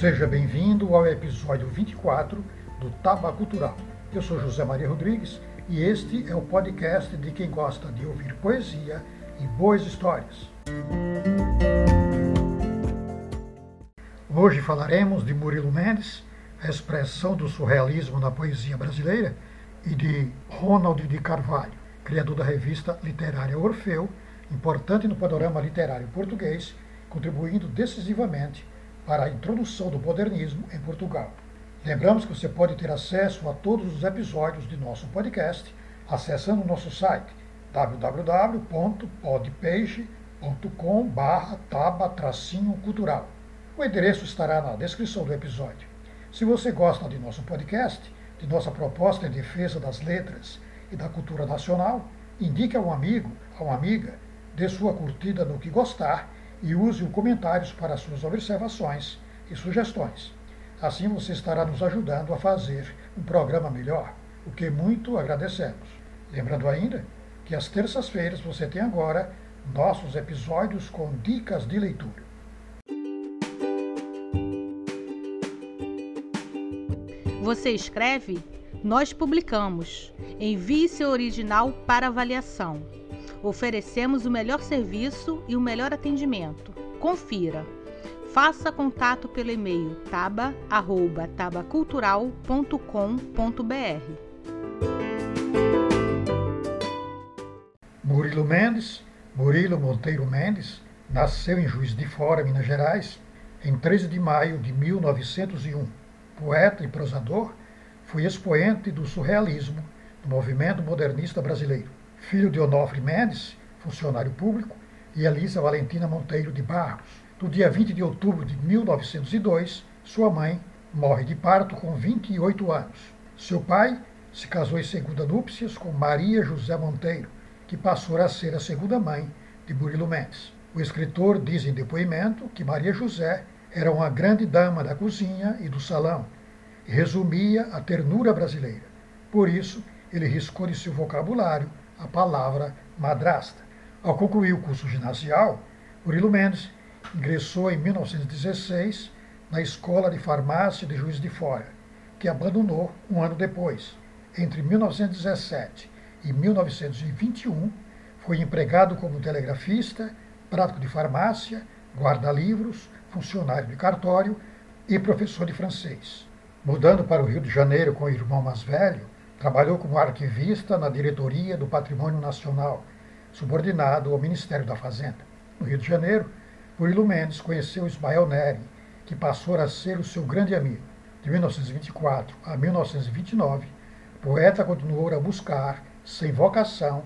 Seja bem-vindo ao episódio 24 do Taba Cultural. Eu sou José Maria Rodrigues e este é o podcast de quem gosta de ouvir poesia e boas histórias. Hoje falaremos de Murilo Mendes, a expressão do surrealismo na poesia brasileira, e de Ronald de Carvalho, criador da revista literária Orfeu, importante no panorama literário português, contribuindo decisivamente para a introdução do modernismo em Portugal. Lembramos que você pode ter acesso a todos os episódios de nosso podcast acessando o nosso site www.podpage.com/taba-cultural. O endereço estará na descrição do episódio. Se você gosta de nosso podcast, de nossa proposta em defesa das letras e da cultura nacional, indique a um amigo, a uma amiga, dê sua curtida no que gostar e use o comentários para suas observações e sugestões. Assim você estará nos ajudando a fazer um programa melhor, o que muito agradecemos. Lembrando ainda que às terças-feiras você tem agora nossos episódios com dicas de leitura. Você escreve? Nós publicamos. Envie seu original para avaliação. Oferecemos o melhor serviço e o melhor atendimento. Confira. Faça contato pelo e-mail taba@tabacultural.com.br. Murilo Mendes, Murilo Monteiro Mendes, nasceu em Juiz de Fora, Minas Gerais, em 13 de maio de 1901 poeta e prosador, foi expoente do surrealismo no movimento modernista brasileiro. Filho de Onofre Mendes, funcionário público, e Elisa Valentina Monteiro de Barros. No dia 20 de outubro de 1902, sua mãe morre de parto com 28 anos. Seu pai se casou em segunda núpcias com Maria José Monteiro, que passou a ser a segunda mãe de Murilo Mendes. O escritor diz em depoimento que Maria José era uma grande dama da cozinha e do salão, e resumia a ternura brasileira. Por isso, ele riscou de seu vocabulário a palavra madrasta. Ao concluir o curso ginasial, Murilo Mendes ingressou em 1916 na Escola de Farmácia de Juiz de Fora, que abandonou um ano depois. Entre 1917 e 1921, foi empregado como telegrafista, prático de farmácia, guarda-livros, funcionário de cartório e professor de francês. Mudando para o Rio de Janeiro com o irmão mais velho, trabalhou como arquivista na diretoria do Patrimônio Nacional, subordinado ao Ministério da Fazenda. No Rio de Janeiro, Murilo Mendes conheceu Ismael Neri, que passou a ser o seu grande amigo. De 1924 a 1929, o poeta continuou a buscar, sem vocação,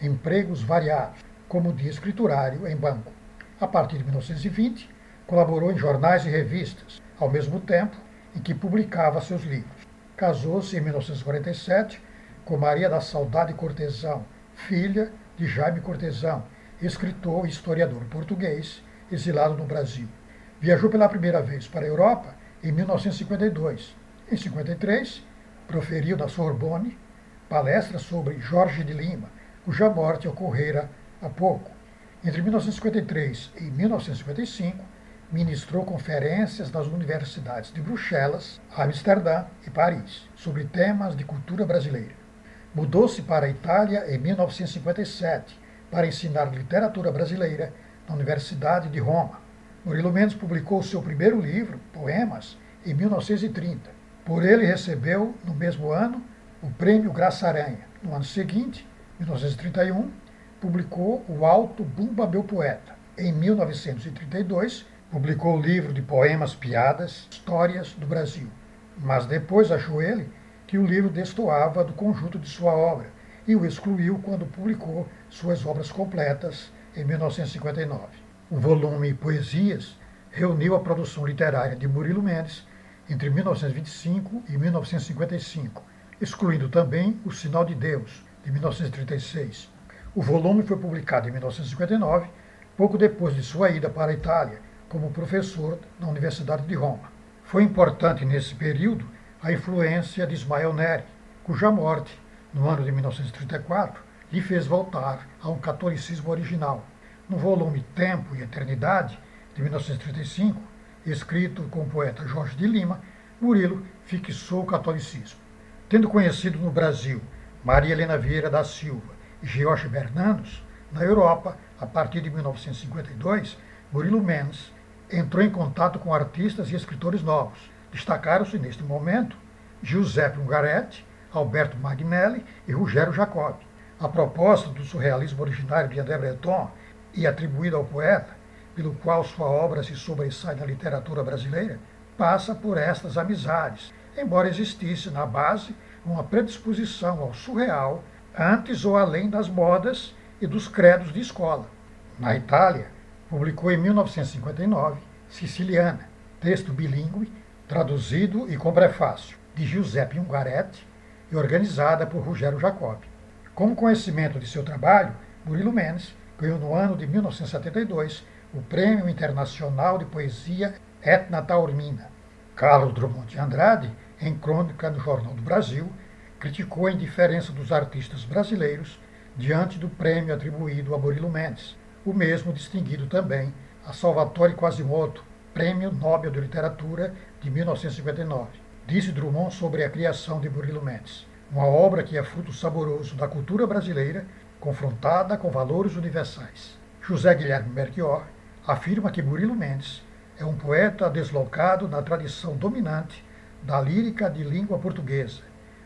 empregos variados, como de escriturário em banco. A partir de 1920, Colaborou em jornais e revistas, ao mesmo tempo em que publicava seus livros. Casou-se em 1947 com Maria da Saudade Cortesão, filha de Jaime Cortesão, escritor e historiador português, exilado no Brasil. Viajou pela primeira vez para a Europa em 1952. Em 53, proferiu na Sorbonne palestras sobre Jorge de Lima, cuja morte ocorrera há pouco. Entre 1953 e 1955, ministrou conferências nas universidades de Bruxelas, Amsterdã e Paris sobre temas de cultura brasileira. Mudou-se para a Itália em 1957 para ensinar literatura brasileira na Universidade de Roma. Murilo Mendes publicou seu primeiro livro, Poemas, em 1930. Por ele recebeu, no mesmo ano, o Prêmio Graça Aranha. No ano seguinte, 1931, publicou o Alto Bumba Meu Poeta. Em 1932, Publicou o livro de poemas, piadas, histórias do Brasil. Mas depois achou ele que o livro destoava do conjunto de sua obra e o excluiu quando publicou suas obras completas em 1959. O volume Poesias reuniu a produção literária de Murilo Mendes entre 1925 e 1955, excluindo também O Sinal de Deus, de 1936. O volume foi publicado em 1959, pouco depois de sua ida para a Itália como professor na Universidade de Roma. Foi importante nesse período a influência de Ismael Neri, cuja morte, no ano de 1934, lhe fez voltar a um catolicismo original. No volume Tempo e Eternidade, de 1935, escrito com o poeta Jorge de Lima, Murilo fixou o catolicismo. Tendo conhecido no Brasil Maria Helena Vieira da Silva e George Bernanos, na Europa, a partir de 1952, Murilo Mendes entrou em contato com artistas e escritores novos. Destacaram-se neste momento Giuseppe Ungaretti, Alberto Magnelli e Rogério Jacob. A proposta do surrealismo originário de André Breton e atribuída ao poeta, pelo qual sua obra se sobressai na literatura brasileira, passa por estas amizades, embora existisse na base uma predisposição ao surreal antes ou além das modas e dos credos de escola. Na Itália, publicou em 1959 Siciliana, texto bilíngue, traduzido e com prefácio, de Giuseppe Ungaretti e organizada por Rogério Jacob. Como conhecimento de seu trabalho, Murilo Mendes ganhou no ano de 1972 o Prêmio Internacional de Poesia Etna Taormina. Carlos Drummond de Andrade, em crônica no Jornal do Brasil, criticou a indiferença dos artistas brasileiros diante do prêmio atribuído a Murilo Mendes, o mesmo distinguido também a Salvatore Quasimodo, Prêmio Nobel de Literatura de 1959. Disse Drummond sobre a criação de Murilo Mendes, uma obra que é fruto saboroso da cultura brasileira confrontada com valores universais. José Guilherme Melchior afirma que Murilo Mendes é um poeta deslocado na tradição dominante da lírica de língua portuguesa,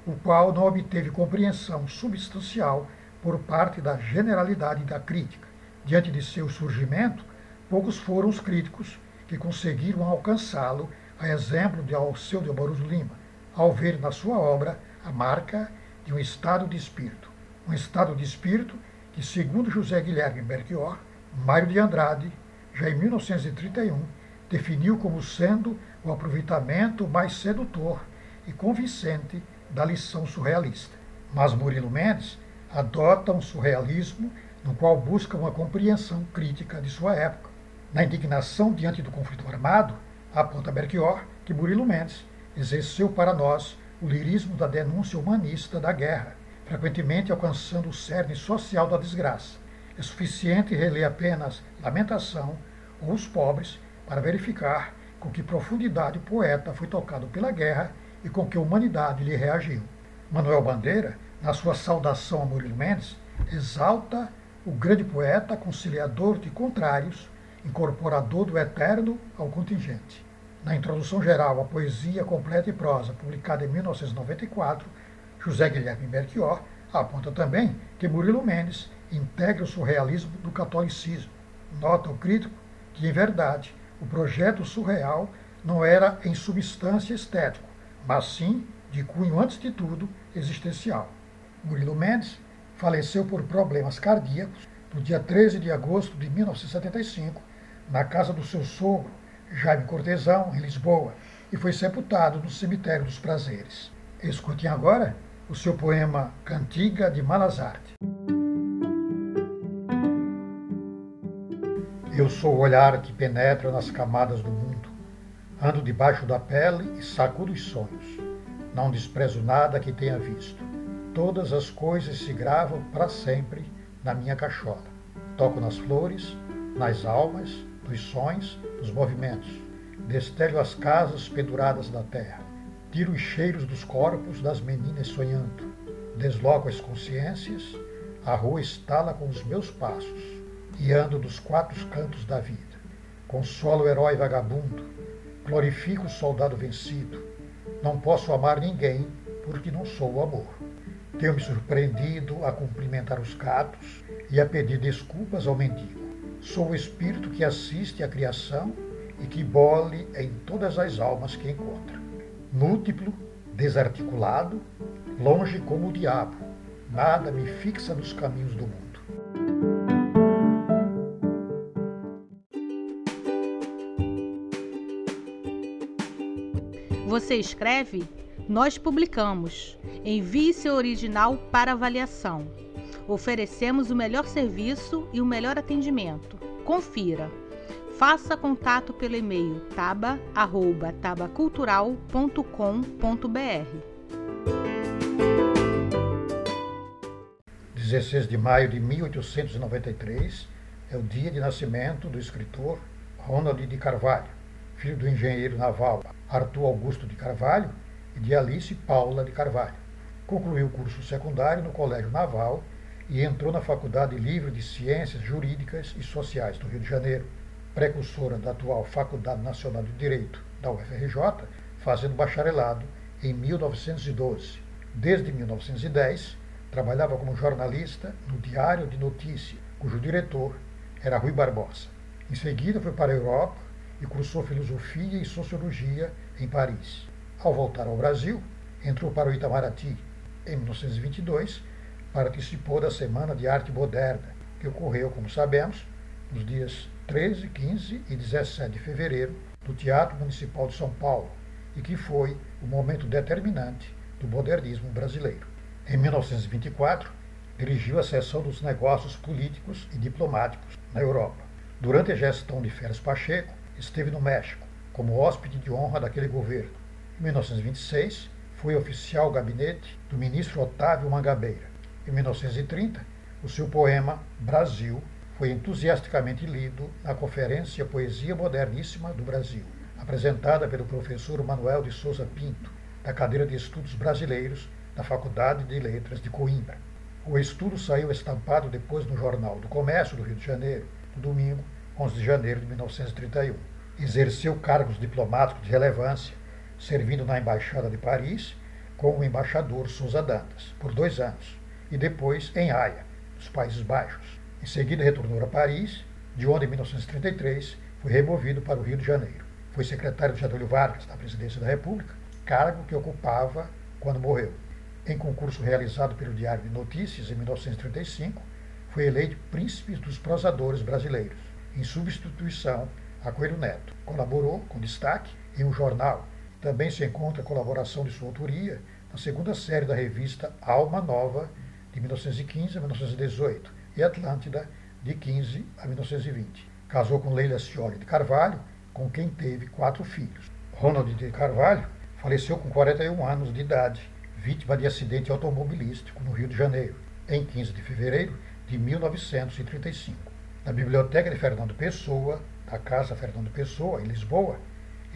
o qual não obteve compreensão substancial por parte da generalidade da crítica. Diante de seu surgimento, poucos foram os críticos que conseguiram alcançá-lo, a exemplo de Alceu de Amoros Lima, ao ver na sua obra a marca de um estado de espírito. Um estado de espírito que, segundo José Guilherme Belchior, Mário de Andrade, já em 1931, definiu como sendo o aproveitamento mais sedutor e convincente da lição surrealista. Mas Murilo Mendes adota um surrealismo no qual busca uma compreensão crítica de sua época. Na indignação diante do conflito armado, aponta Belchior que Murilo Mendes exerceu para nós o lirismo da denúncia humanista da guerra, frequentemente alcançando o cerne social da desgraça. É suficiente reler apenas Lamentação ou Os Pobres para verificar com que profundidade o poeta foi tocado pela guerra e com que a humanidade lhe reagiu. Manuel Bandeira, na sua saudação a Murilo Mendes, exalta o grande poeta conciliador de contrários, incorporador do eterno ao contingente. Na introdução geral à poesia completa e prosa, publicada em 1994, José Guilherme Melchior aponta também que Murilo Mendes integra o surrealismo do catolicismo. Nota o crítico que, em verdade, o projeto surreal não era em substância estético, mas sim de cunho, antes de tudo, existencial. Murilo Mendes faleceu por problemas cardíacos no dia 13 de agosto de 1975, na casa do seu sogro, Jaime Cortesão, em Lisboa, e foi sepultado no Cemitério dos Prazeres. Escutem agora o seu poema Cantiga de Malazarte. Eu sou o olhar que penetra nas camadas do mundo. Ando debaixo da pele e sacudo os sonhos. Não desprezo nada que tenha visto. Todas as coisas se gravam para sempre na minha cachola. Toco nas flores, nas almas, nos sons, nos movimentos. Destelho as casas penduradas da terra. Tiro os cheiros dos corpos das meninas sonhando. Desloco as consciências. A rua estala com os meus passos e ando dos quatro cantos da vida. Consolo o herói vagabundo, glorifico o soldado vencido. Não posso amar ninguém porque não sou o amor. Tenho me surpreendido a cumprimentar os gatos e a pedir desculpas ao mendigo. Sou o espírito que assiste à criação e que bole em todas as almas que encontra. Múltiplo, desarticulado, longe como o diabo, nada me fixa nos caminhos do mundo. Você escreve? Nós publicamos. Envie seu original para avaliação. Oferecemos o melhor serviço e o melhor atendimento. Confira. Faça contato pelo e-mail taba@tabacultural.com.br. 16 de maio de 1893 é o dia de nascimento do escritor Ronald de Carvalho filho do engenheiro naval Arthur Augusto de Carvalho de Alice Paula de Carvalho. Concluiu o curso secundário no Colégio Naval e entrou na Faculdade Livre de Ciências Jurídicas e Sociais do Rio de Janeiro, precursora da atual Faculdade Nacional de Direito da UFRJ, fazendo bacharelado em 1912. Desde 1910, trabalhava como jornalista no Diário de Notícias, cujo diretor era Rui Barbosa. Em seguida, foi para a Europa e cursou filosofia e sociologia em Paris. Ao voltar ao Brasil, entrou para o Itamaraty. Em 1922, participou da Semana de Arte Moderna, que ocorreu, como sabemos, nos dias 13, 15 e 17 de fevereiro, no Teatro Municipal de São Paulo, e que foi o momento determinante do modernismo brasileiro. Em 1924, dirigiu a seção dos negócios políticos e diplomáticos na Europa. Durante a gestão de Félix Pacheco, esteve no México como hóspede de honra daquele governo. Em 1926, foi oficial gabinete do ministro Otávio Mangabeira. Em 1930, o seu poema Brasil foi entusiasticamente lido na Conferência Poesia Moderníssima do Brasil, apresentada pelo professor Manuel de Souza Pinto, da cadeira de Estudos Brasileiros da Faculdade de Letras de Coimbra. O estudo saiu estampado depois no Jornal do Comércio do Rio de Janeiro, no domingo 11 de janeiro de 1931. Exerceu cargos diplomáticos de relevância, servindo na Embaixada de Paris com o embaixador Souza Dantas, por dois anos, e depois em Haia, nos Países Baixos. Em seguida, retornou a Paris, de onde, em 1933, foi removido para o Rio de Janeiro. Foi secretário de Getúlio Vargas, na presidência da República, cargo que ocupava quando morreu. Em concurso realizado pelo Diário de Notícias, em 1935, foi eleito Príncipe dos Prosadores Brasileiros em substituição a Coelho Neto. Colaborou com destaque em um jornal. Também se encontra a colaboração de sua autoria na segunda série da revista Alma Nova, de 1915 a 1918, e Atlântida, de 15 a 1920. Casou com Leila Scioli de Carvalho, com quem teve quatro filhos. Ronald de Carvalho faleceu com 41 anos de idade, vítima de acidente automobilístico no Rio de Janeiro, em 15 de fevereiro de 1935. Na biblioteca de Fernando Pessoa, da Casa Fernando Pessoa, em Lisboa,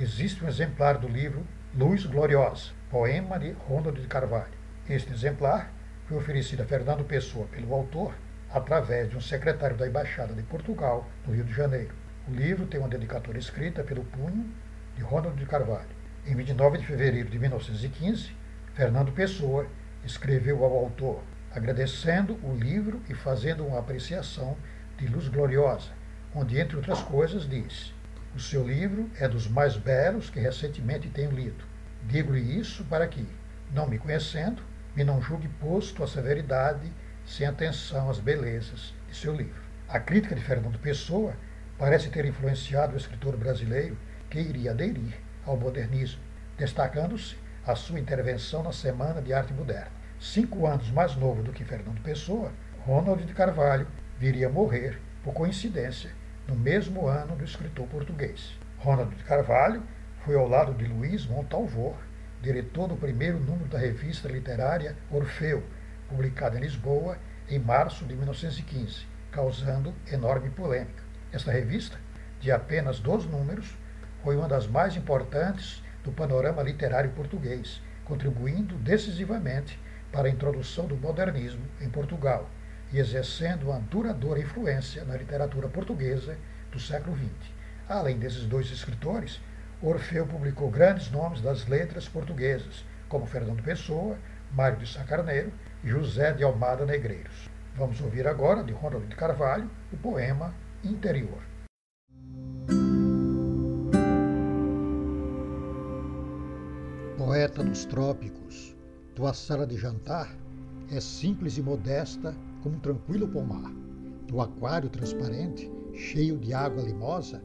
existe um exemplar do livro Luz Gloriosa, poema de Ronald de Carvalho. Este exemplar foi oferecido a Fernando Pessoa pelo autor através de um secretário da Embaixada de Portugal, no Rio de Janeiro. O livro tem uma dedicatória escrita pelo punho de Ronald de Carvalho. Em 29 de fevereiro de 1915, Fernando Pessoa escreveu ao autor agradecendo o livro e fazendo uma apreciação de Luz Gloriosa, onde, entre outras coisas, diz: O seu livro é dos mais belos que recentemente tenho lido. Digo-lhe isso para que, não me conhecendo, me não julgue posto a severidade sem atenção às belezas de seu livro. A crítica de Fernando Pessoa parece ter influenciado o escritor brasileiro que iria aderir ao modernismo, destacando-se a sua intervenção na Semana de Arte Moderna. Cinco anos mais novo do que Fernando Pessoa, Ronald de Carvalho viria a morrer, por coincidência, no mesmo ano do escritor português. Ronald de Carvalho foi ao lado de Luiz Montalvor, diretor do primeiro número da revista literária Orfeu, publicada em Lisboa em março de 1915, causando enorme polêmica. Esta revista, de apenas dois números, foi uma das mais importantes do panorama literário português, contribuindo decisivamente para a introdução do modernismo em Portugal e exercendo uma duradoura influência na literatura portuguesa do século XX. Além desses dois escritores, Orfeu publicou grandes nomes das letras portuguesas, como Fernando Pessoa, Mário de Sacarneiro e José de Almada Negreiros. Vamos ouvir agora, de Ronald de Carvalho, o poema Interior. Poeta dos trópicos, tua sala de jantar é simples e modesta como um tranquilo pomar. No aquário transparente, cheio de água limosa,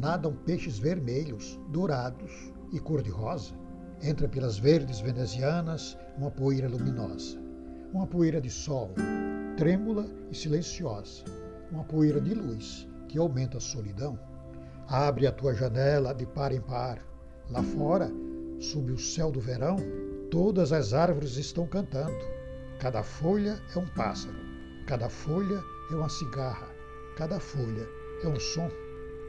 nadam peixes vermelhos, dourados e cor-de-rosa. Entra pelas verdes venezianas uma poeira luminosa, uma poeira de sol, trêmula e silenciosa, uma poeira de luz que aumenta a solidão. Abre a tua janela de par em par. Lá fora, sob o céu do verão, todas as árvores estão cantando. Cada folha é um pássaro. Cada folha é uma cigarra, cada folha é um som.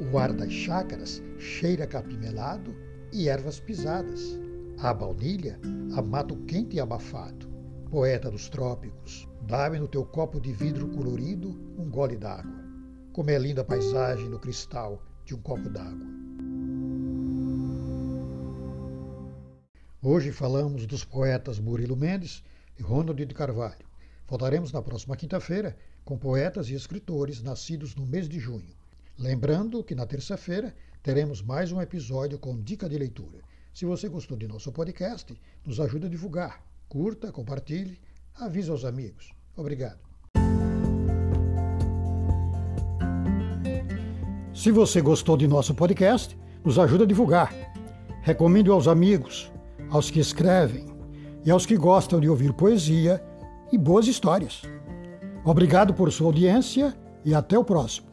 O ar das chácaras cheira capim melado e ervas pisadas. A baunilha a mato quente e abafado. Poeta dos trópicos, dá-me no teu copo de vidro colorido um gole d'água. Como é linda a paisagem no cristal de um copo d'água. Hoje falamos dos poetas Murilo Mendes e Ronald de Carvalho. Voltaremos na próxima quinta-feira com poetas e escritores nascidos no mês de junho. Lembrando que na terça-feira teremos mais um episódio com dica de leitura. Se você gostou de nosso podcast, nos ajude a divulgar. Curta, compartilhe, avise aos amigos. Obrigado. Se você gostou de nosso podcast, nos ajude a divulgar. Recomende aos amigos, aos que escrevem e aos que gostam de ouvir poesia e boas histórias. Obrigado por sua audiência e até o próximo.